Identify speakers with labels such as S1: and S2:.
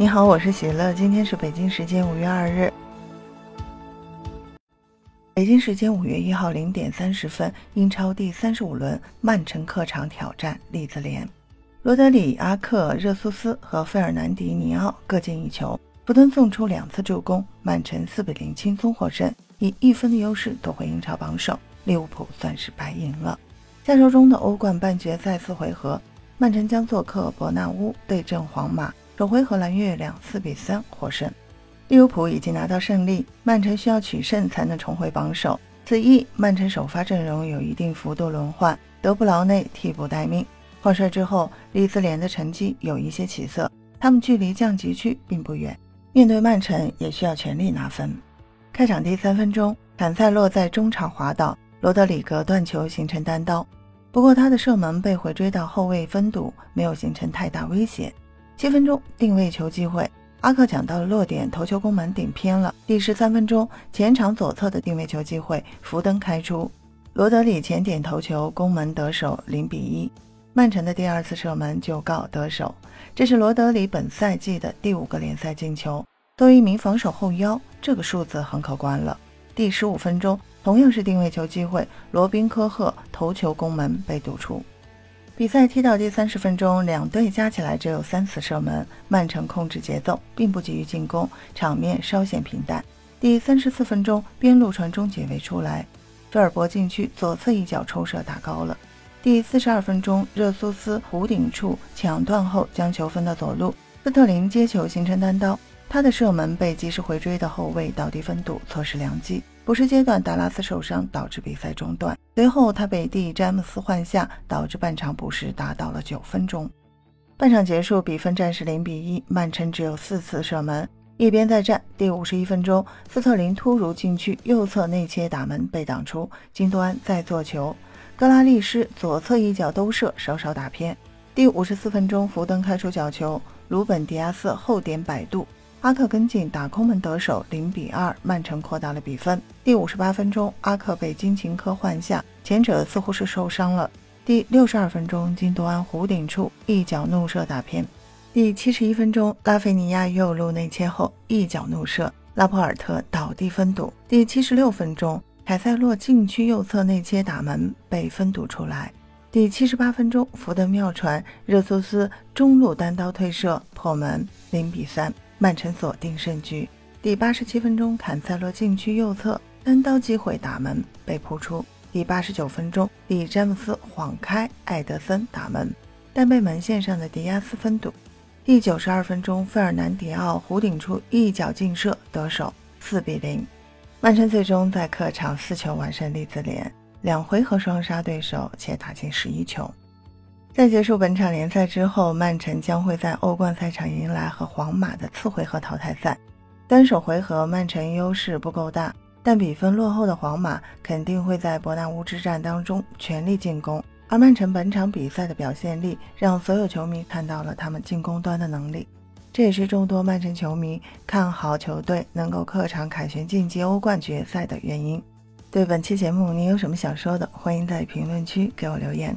S1: 你好，我是喜乐，今天是北京时间五月二日。北京时间五月一号零点三十分，英超第三十五轮，曼城客场挑战利兹联，罗德里、阿克、热苏斯和费尔南迪尼奥各进一球，福登送出两次助攻，曼城四比零轻松获胜，以一分的优势夺回英超榜首，利物浦算是白赢了。下周中的欧冠半决赛四回合，曼城将做客伯纳乌对阵皇马。首回合蓝月亮四比三获胜，利物浦已经拿到胜利，曼城需要取胜才能重回榜首。此役曼城首发阵容有一定幅度轮换，德布劳内替补待命。换帅之后，利兹联的成绩有一些起色，他们距离降级区并不远。面对曼城也需要全力拿分。开场第三分钟，坎塞洛在中场滑倒，罗德里格断球形成单刀，不过他的射门被回追到后卫封堵，没有形成太大威胁。七分钟定位球机会，阿克抢到了落点，头球攻门顶偏了。第十三分钟前场左侧的定位球机会，福登开出，罗德里前点头球攻门得手，零比一。曼城的第二次射门就告得手，这是罗德里本赛季的第五个联赛进球，作为一名防守后腰，这个数字很可观了。第十五分钟同样是定位球机会，罗宾科赫头球攻门被堵出。比赛踢到第三十分钟，两队加起来只有三次射门，曼城控制节奏，并不急于进攻，场面稍显平淡。第三十四分钟，边路传中解围出来，菲尔伯禁区左侧一脚抽射打高了。第四十二分钟，热苏斯弧顶处抢断后将球分到左路，斯特林接球形成单刀，他的射门被及时回追的后卫倒地分堵，错失良机。补时阶段，达拉斯受伤导致比赛中断，随后他被蒂詹姆斯换下，导致半场补时达到了九分钟。半场结束，比分战是零比一，曼城只有四次射门，一边再战。第五十一分钟，斯特林突入禁区右侧内切打门被挡出，金多安再做球，格拉利什左侧一脚兜射稍稍打偏。第五十四分钟，福登开出角球，鲁本迪亚斯后点摆渡。阿克跟进打空门得手，零比二，曼城扩大了比分。第五十八分钟，阿克被金琴科换下，前者似乎是受伤了。第六十二分钟，金多安弧顶处一脚怒射打偏。第七十一分钟，拉菲尼亚右路内切后一脚怒射，拉波尔特倒地分堵。第七十六分钟，凯塞洛禁区右侧内切打门被分堵出来。第七十八分钟，福德妙传，热苏斯中路单刀推射破门，零比三。曼城锁定胜局。第八十七分钟，坎塞洛禁区右侧单刀机会打门被扑出。第八十九分钟，里詹姆斯晃开艾德森打门，但被门线上的迪亚斯封堵。第九十二分钟，费尔南迪奥弧顶处一脚劲射得手，四比零。曼城最终在客场四球完胜利兹联，两回合双杀对手，且打进十一球。在结束本场联赛之后，曼城将会在欧冠赛场迎来和皇马的次回合淘汰赛。单手回合曼城优势不够大，但比分落后的皇马肯定会在伯纳乌之战当中全力进攻。而曼城本场比赛的表现力让所有球迷看到了他们进攻端的能力，这也是众多曼城球迷看好球队能够客场凯旋晋级欧冠决赛的原因。对本期节目，你有什么想说的？欢迎在评论区给我留言。